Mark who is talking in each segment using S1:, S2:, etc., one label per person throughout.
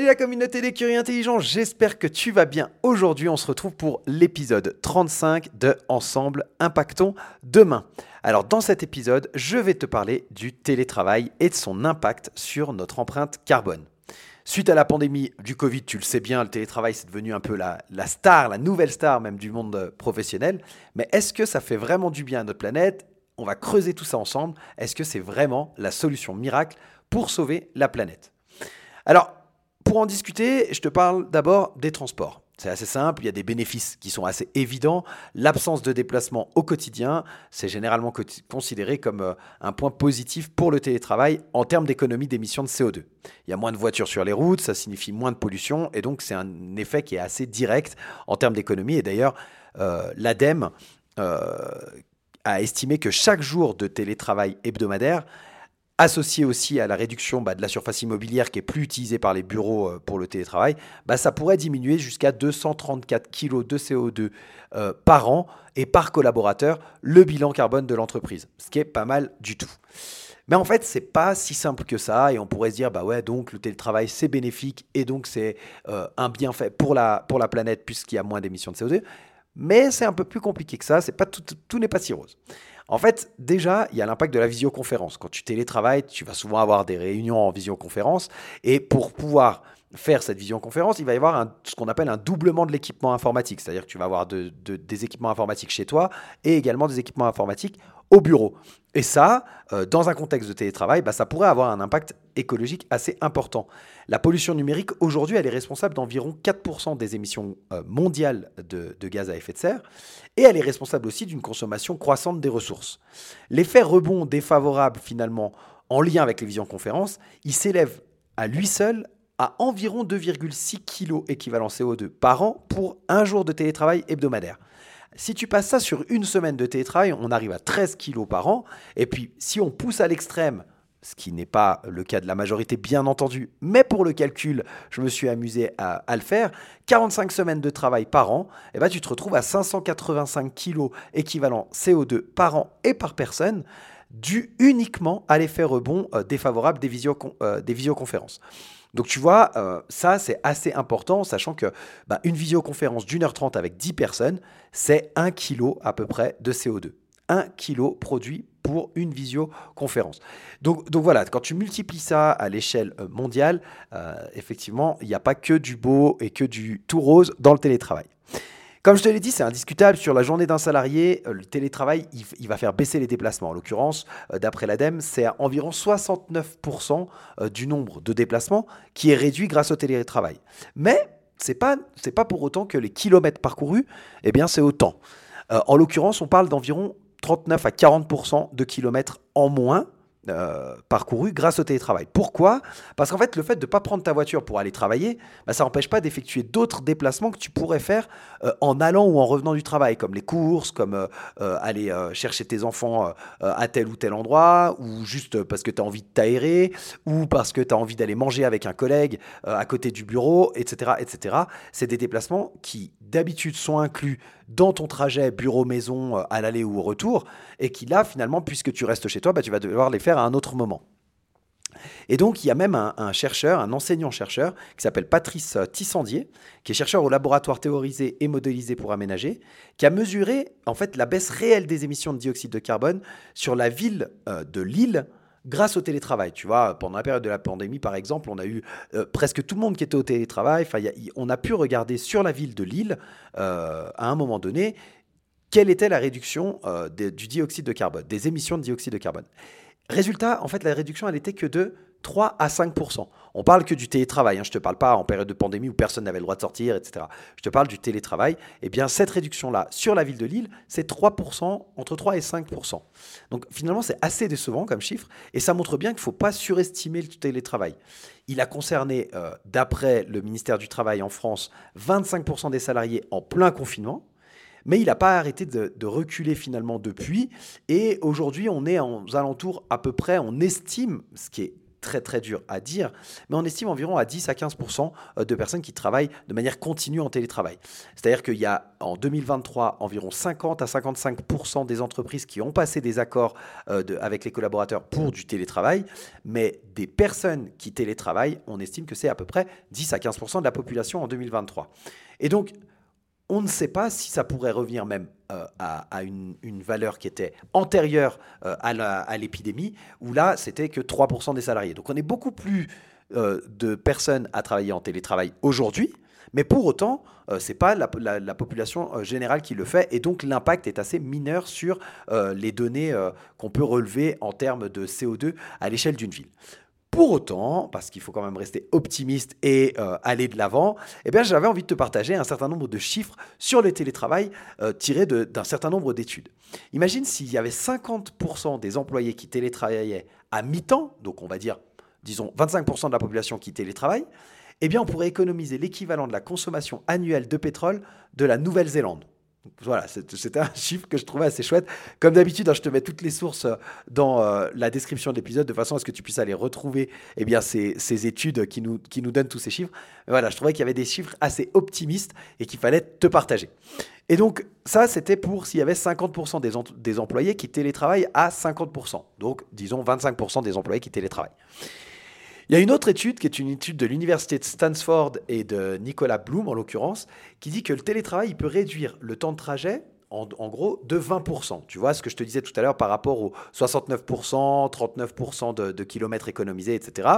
S1: Salut la communauté des curieux intelligents, j'espère que tu vas bien. Aujourd'hui, on se retrouve pour l'épisode 35 de Ensemble Impactons Demain. Alors dans cet épisode, je vais te parler du télétravail et de son impact sur notre empreinte carbone. Suite à la pandémie du Covid, tu le sais bien, le télétravail c'est devenu un peu la, la, star, la nouvelle star même du monde professionnel. Mais est-ce que ça fait vraiment du bien à notre planète? On va creuser tout ça ensemble. Est-ce que c'est vraiment la solution miracle pour sauver la planète? Alors, pour en discuter, je te parle d'abord des transports. C'est assez simple, il y a des bénéfices qui sont assez évidents. L'absence de déplacement au quotidien, c'est généralement considéré comme euh, un point positif pour le télétravail en termes d'économie d'émissions de CO2. Il y a moins de voitures sur les routes, ça signifie moins de pollution, et donc c'est un effet qui est assez direct en termes d'économie. Et d'ailleurs, euh, l'ADEME euh, a estimé que chaque jour de télétravail hebdomadaire associé aussi à la réduction bah, de la surface immobilière qui est plus utilisée par les bureaux euh, pour le télétravail, bah, ça pourrait diminuer jusqu'à 234 kg de CO2 euh, par an et par collaborateur le bilan carbone de l'entreprise, ce qui est pas mal du tout. Mais en fait, c'est pas si simple que ça, et on pourrait se dire, bah ouais, donc le télétravail c'est bénéfique et donc c'est euh, un bienfait pour la, pour la planète puisqu'il y a moins d'émissions de CO2. Mais c'est un peu plus compliqué que ça, c'est pas tout, tout n'est pas si rose. En fait, déjà, il y a l'impact de la visioconférence. Quand tu télétravailles, tu vas souvent avoir des réunions en visioconférence. Et pour pouvoir faire cette visioconférence, il va y avoir ce qu'on appelle un doublement de l'équipement informatique. C'est-à-dire que tu vas avoir des équipements informatiques chez toi et également des équipements informatiques au bureau. Et ça, euh, dans un contexte de télétravail, bah, ça pourrait avoir un impact écologique assez important. La pollution numérique, aujourd'hui, elle est responsable d'environ 4% des émissions euh, mondiales de, de, gaz à effet de serre, et elle est responsable aussi d'une consommation croissante des ressources. L'effet rebond défavorable, finalement, en lien avec les visioconférences, il s'élève à lui seul à environ 2,6 kg équivalent CO2 par an pour un jour de télétravail hebdomadaire. Si tu passes ça sur une semaine de télétravail, on arrive à 13 kilos par an. Et puis, si on pousse à l'extrême, ce qui n'est pas le cas de la majorité, bien entendu, mais pour le calcul, je me suis amusé à, le faire. 45 semaines de travail par an, et eh ben, tu te retrouves à 585 kilos équivalent CO2 par an et par personne, dû uniquement à l'effet rebond euh, défavorable des, euh, des visioconférences. Donc tu vois, euh, ça c'est assez important, sachant que bah, une visioconférence d'une heure trente avec 10 personnes, c'est 1 kg à peu près de CO2. 1 kg produit pour une visioconférence. Donc, donc voilà, quand tu multiplies ça à l'échelle mondiale, effectivement, il n'y a pas que du beau et que du tout rose dans le télétravail. Comme je te l'ai dit, c'est indiscutable. Sur la journée d'un salarié, euh, le télétravail, il, va faire baisser les déplacements. En l'occurrence, euh, d'après l'ADEME, c'est environ 69% euh, du nombre de déplacements qui est réduit grâce au télétravail. Mais ce n'est pas, pas pour autant que les kilomètres parcourus, eh bien, c'est autant. en l'occurrence, on parle d'environ 39 à 40% de kilomètres en moins euh, parcouru grâce au télétravail. Pourquoi? Parce qu'en fait, le fait de ne pas prendre ta voiture pour aller travailler, bah, ça n'empêche pas d'effectuer d'autres déplacements que tu pourrais faire euh, en allant ou en revenant du travail, comme les courses, comme euh, aller chercher tes enfants à tel ou tel endroit, ou juste parce que tu as envie de t'aérer, ou parce que tu as envie d'aller manger avec un collègue à côté du bureau, etc. etc. C'est des déplacements qui, d'habitude, sont inclus dans ton trajet bureau-maison euh, à l'aller ou au retour, et qui là, finalement, puisque tu restes chez toi, bah, tu vas devoir les faire à un autre moment. Et donc, il y a même un, chercheur, un enseignant-chercheur, qui s'appelle Patrice euh, Tissandier, qui est chercheur au laboratoire théorisé et modélisé pour aménager, qui a mesuré en fait la baisse réelle des émissions de dioxyde de carbone sur la ville euh, de Lille grâce au télétravail. Tu vois, pendant la période de la pandémie, par exemple, on a eu euh, presque tout le monde qui était au télétravail. On a pu regarder sur la ville de Lille, euh, à un moment donné, quelle était la réduction euh, du dioxyde de carbone, des émissions de dioxyde de carbone. Résultat, en fait, la réduction, elle était que de 3 à 5 On parle que du télétravail. Hein. Je ne te parle pas en période de pandémie où personne n'avait le droit de sortir, etc. Je te parle du télétravail. Eh bien, cette réduction-là sur la ville de Lille, c'est 3 entre 3 et 5% Donc, finalement, c'est assez décevant comme chiffre. Et ça montre bien qu'il ne faut pas surestimer le télétravail. Il a concerné, euh, d'après le ministère du Travail en France, 25% des salariés en plein confinement. Mais il n'a pas arrêté de, reculer finalement depuis. Et aujourd'hui, on est en alentours à peu près, on estime, ce qui est très très dur à dire, mais on estime environ à 10 à 15% euh, de personnes qui travaillent de manière continue en télétravail. C'est-à-dire qu'il y a en 2023 environ 50 à 55% des entreprises qui ont passé des accords euh, avec les collaborateurs pour du télétravail, mais des personnes qui télétravaillent, on estime que c'est à peu près 10 à 15% de la population en 2023. Et donc, on ne sait pas si ça pourrait revenir même euh, à, une, valeur qui était antérieure euh, à l'épidémie, où là, c'était que 3% des salariés. Donc on est beaucoup plus euh, de personnes à travailler en télétravail aujourd'hui, mais pour autant, ce n'est pas la, population générale qui le fait, et donc l'impact est assez mineur sur les données qu'on peut relever en termes de CO2 à l'échelle d'une ville. Pour autant, parce qu'il faut quand même rester optimiste et euh, aller de l'avant, eh j'avais envie de te partager un certain nombre de chiffres sur le télétravail euh, tirés d'un certain nombre d'études. Imagine s'il y avait 50% des employés qui télétravaillaient à mi-temps, donc on va dire, disons, 25% de la population qui télétravaille, eh on pourrait économiser l'équivalent de la consommation annuelle de pétrole de la Nouvelle-Zélande. Voilà, c'était un chiffre que je trouvais assez chouette. Comme d'habitude, hein, je te mets toutes les sources euh, dans euh, la description de l'épisode de façon à ce que tu puisses aller retrouver eh bien, ces, études qui nous, qui nous donnent tous ces chiffres. voilà, je trouvais qu'il y avait des chiffres assez optimistes et qu'il fallait te partager. Et donc, ça, c'était pour s'il y avait 50% des, des employés qui télétravaillent à 50%. Donc, disons 25% des employés qui télétravaillent. Il y a une autre étude qui est une étude de l'université de Stanford et de Nicolas Bloom en l'occurrence, qui dit que le télétravail peut réduire le temps de trajet en, gros de 20%. Tu vois ce que je te disais tout à l'heure par rapport aux 69%, 39% de, kilomètres économisés, etc.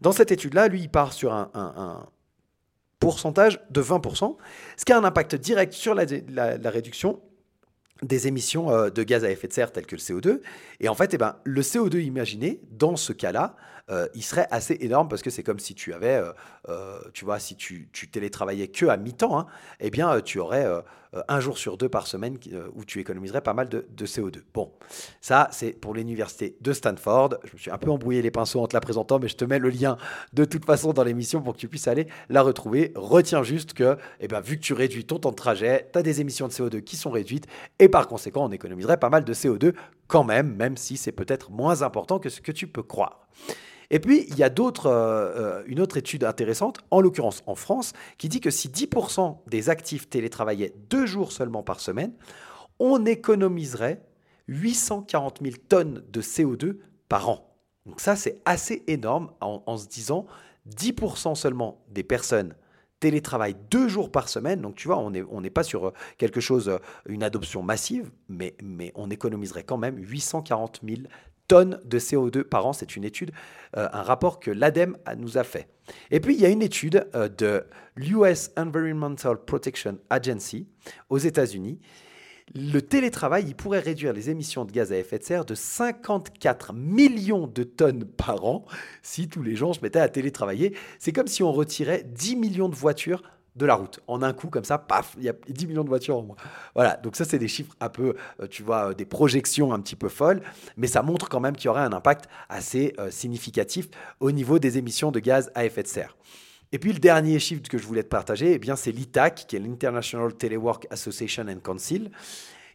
S1: Dans cette étude-là, lui, il part sur un, pourcentage de 20%, ce qui a un impact direct sur la, la réduction des émissions euh, de gaz à effet de serre telles que le CO2. Et en fait, eh ben, le CO2 imaginé, dans ce cas-là, euh, il serait assez énorme parce que c'est comme si tu avais, euh, tu vois, si tu, tu télétravaillais que à mi-temps, hein, eh bien, tu aurais un jour sur deux par semaine où tu économiserais pas mal de, de CO2. Bon, ça, c'est pour l'université de Stanford. Je me suis un peu embrouillé les pinceaux en te la présentant, mais je te mets le lien de toute façon dans l'émission pour que tu puisses aller la retrouver. Retiens juste que, eh ben, vu que tu réduis ton temps de trajet, tu as des émissions de CO2 qui sont réduites et par conséquent, on économiserait pas mal de CO2 quand même, même si c'est peut-être moins important que ce que tu peux croire. Et puis, il y a d'autres, euh, une autre étude intéressante, en l'occurrence en France, qui dit que si 10% des actifs télétravaillaient deux jours seulement par semaine, on économiserait 840 000 tonnes de CO2 par an. Donc ça, c'est assez énorme en, se disant 10% seulement des personnes télétravail deux jours par semaine. Donc tu vois, on n'est pas sur euh, quelque chose, euh, une adoption massive, mais, mais on économiserait quand même 840 000 tonnes de CO2 par an. C'est une étude, euh, un rapport que l'ADEME nous a fait. Et puis il y a une étude de l'US Environmental Protection Agency aux États-Unis le télétravail, il pourrait réduire les émissions de gaz à effet de serre de 54 millions de tonnes par an si tous les gens se mettaient à télétravailler. C'est comme si on retirait 10 millions de voitures de la route. En un coup, comme ça, paf, il y a 10 millions de voitures en moins. Voilà, donc ça, c'est des chiffres un peu, euh, tu vois, euh, des projections un petit peu folles, mais ça montre quand même qu'il y aurait un impact assez euh, significatif au niveau des émissions de gaz à effet de serre. Et puis le dernier chiffre que je voulais te partager, eh bien, c'est l'ITAC, qui est l'International Telework Association and Council,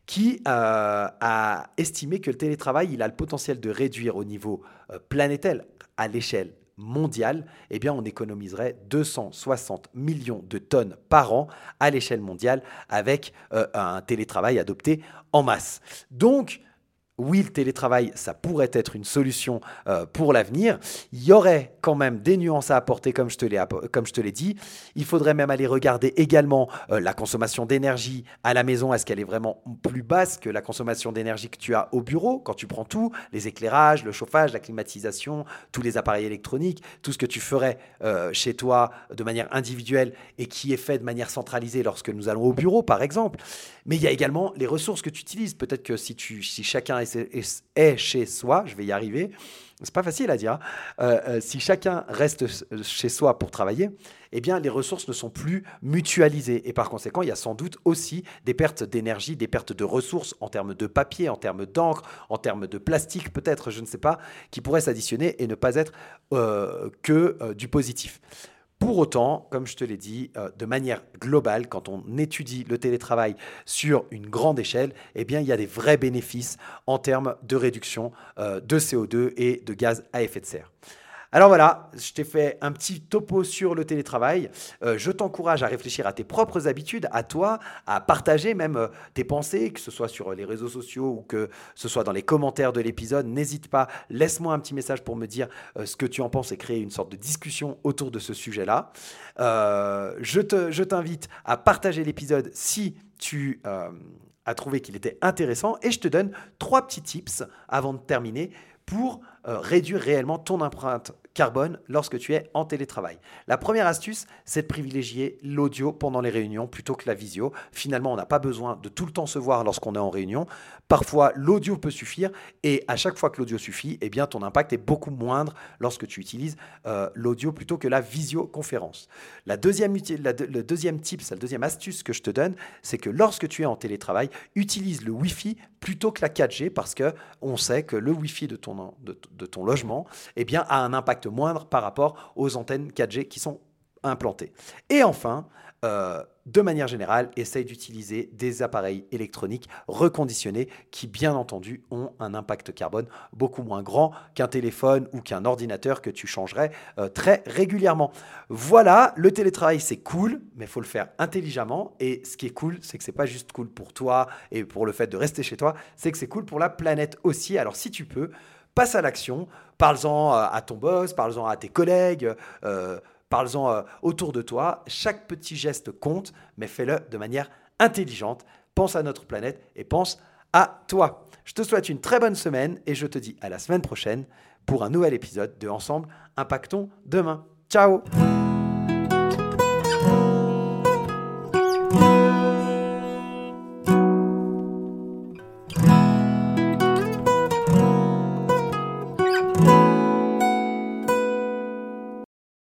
S1: qui a estimé que le télétravail, il a le potentiel de réduire au niveau planétaire, à l'échelle mondiale, eh bien, on économiserait 260 millions de tonnes par an à l'échelle mondiale avec euh, un télétravail adopté en masse. Donc, oui, le télétravail, ça pourrait être une solution euh, pour l'avenir. Il y aurait quand même des nuances à apporter, comme je te l'ai, comme je te l'ai dit. Il faudrait même aller regarder également euh, la consommation d'énergie à la maison. Est-ce qu'elle est vraiment plus basse que la consommation d'énergie que tu as au bureau quand tu prends tout, les éclairages, le chauffage, la climatisation, tous les appareils électroniques, tout ce que tu ferais euh, chez toi de manière individuelle et qui est fait de manière centralisée lorsque nous allons au bureau, par exemple. Mais il y a également les ressources que tu utilises. Peut-être que si, tu, si chacun est, chez soi, je vais y arriver, c'est pas facile à dire, hein. euh, euh, si chacun reste chez soi pour travailler, eh bien les ressources ne sont plus mutualisées. Et par conséquent, il y a sans doute aussi des pertes d'énergie, des pertes de ressources en termes de papier, en termes d'encre, en termes de plastique peut-être, je ne sais pas, qui pourraient s'additionner et ne pas être euh, que du positif. Pour autant, comme je te l'ai dit, euh, de manière globale, quand on étudie le télétravail sur une grande échelle, eh il y a des vrais bénéfices en termes de réduction euh, de CO2 et de gaz à effet de serre. Alors voilà, je t'ai fait un petit topo sur le télétravail. Euh, je t'encourage à réfléchir à tes propres habitudes, à toi, à partager même euh, tes pensées, que ce soit sur les réseaux sociaux ou que ce soit dans les commentaires de l'épisode. N'hésite pas, laisse-moi un petit message pour me dire euh, ce que tu en penses et créer une sorte de discussion autour de ce sujet-là. je t'invite à partager l'épisode si tu as trouvé qu'il était intéressant et je te donne trois petits tips avant de terminer pour euh, réduire réellement ton empreinte carbone lorsque tu es en télétravail. La première astuce, c'est de privilégier l'audio pendant les réunions plutôt que la visio. Finalement, on n'a pas besoin de tout le temps se voir lorsqu'on est en réunion. Parfois, l'audio peut suffire et à chaque fois que l'audio suffit, eh bien, ton impact est beaucoup moindre lorsque tu utilises euh, l'audio plutôt que la visioconférence. La deuxième, le deuxième la deuxième astuce que je te donne, c'est que lorsque tu es en télétravail, utilise le Wi-Fi plutôt que la 4G parce que on sait que le Wi-Fi de ton, de ton logement eh bien, a un impact moindre par rapport aux antennes 4G qui sont implantées. Et enfin, euh, de manière générale, essaye d'utiliser des appareils électroniques reconditionnés qui, bien entendu, ont un impact carbone beaucoup moins grand qu'un téléphone ou qu'un ordinateur que tu changerais euh, très régulièrement. Voilà, le télétravail, c'est cool, mais il faut le faire intelligemment. Et ce qui est cool, c'est que c'est pas juste cool pour toi et pour le fait de rester chez toi, c'est que c'est cool pour la planète aussi. Alors si tu peux, passe à l'action, parle-en euh, à ton boss, parle-en à tes collègues, euh, parle-en euh, autour de toi. Chaque petit geste compte, mais fais-le de manière intelligente. Pense à notre planète et pense à toi. Je te souhaite une très bonne semaine et je te dis à la semaine prochaine pour un nouvel épisode de Ensemble Impactons demain. Ciao